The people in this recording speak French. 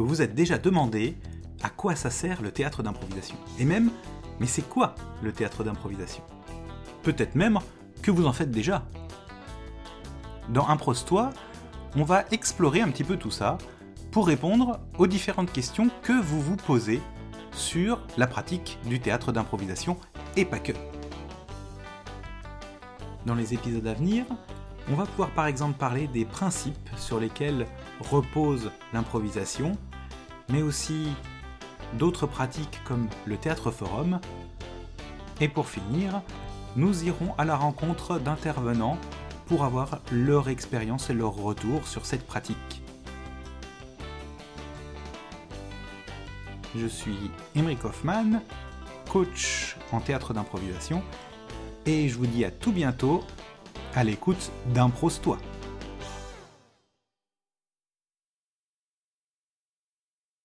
vous vous êtes déjà demandé à quoi ça sert le théâtre d'improvisation. Et même, mais c'est quoi le théâtre d'improvisation? Peut-être même que vous en faites déjà. Dans Impros-toi, on va explorer un petit peu tout ça pour répondre aux différentes questions que vous vous posez sur la pratique du théâtre d'improvisation et pas que. Dans les épisodes à venir, on va pouvoir par exemple parler des principes sur lesquels repose l'improvisation, mais aussi d'autres pratiques comme le théâtre forum. Et pour finir, nous irons à la rencontre d'intervenants pour avoir leur expérience et leur retour sur cette pratique. Je suis Emeric Hoffman, coach en théâtre d'improvisation, et je vous dis à tout bientôt à l'écoute d'Impros-toi.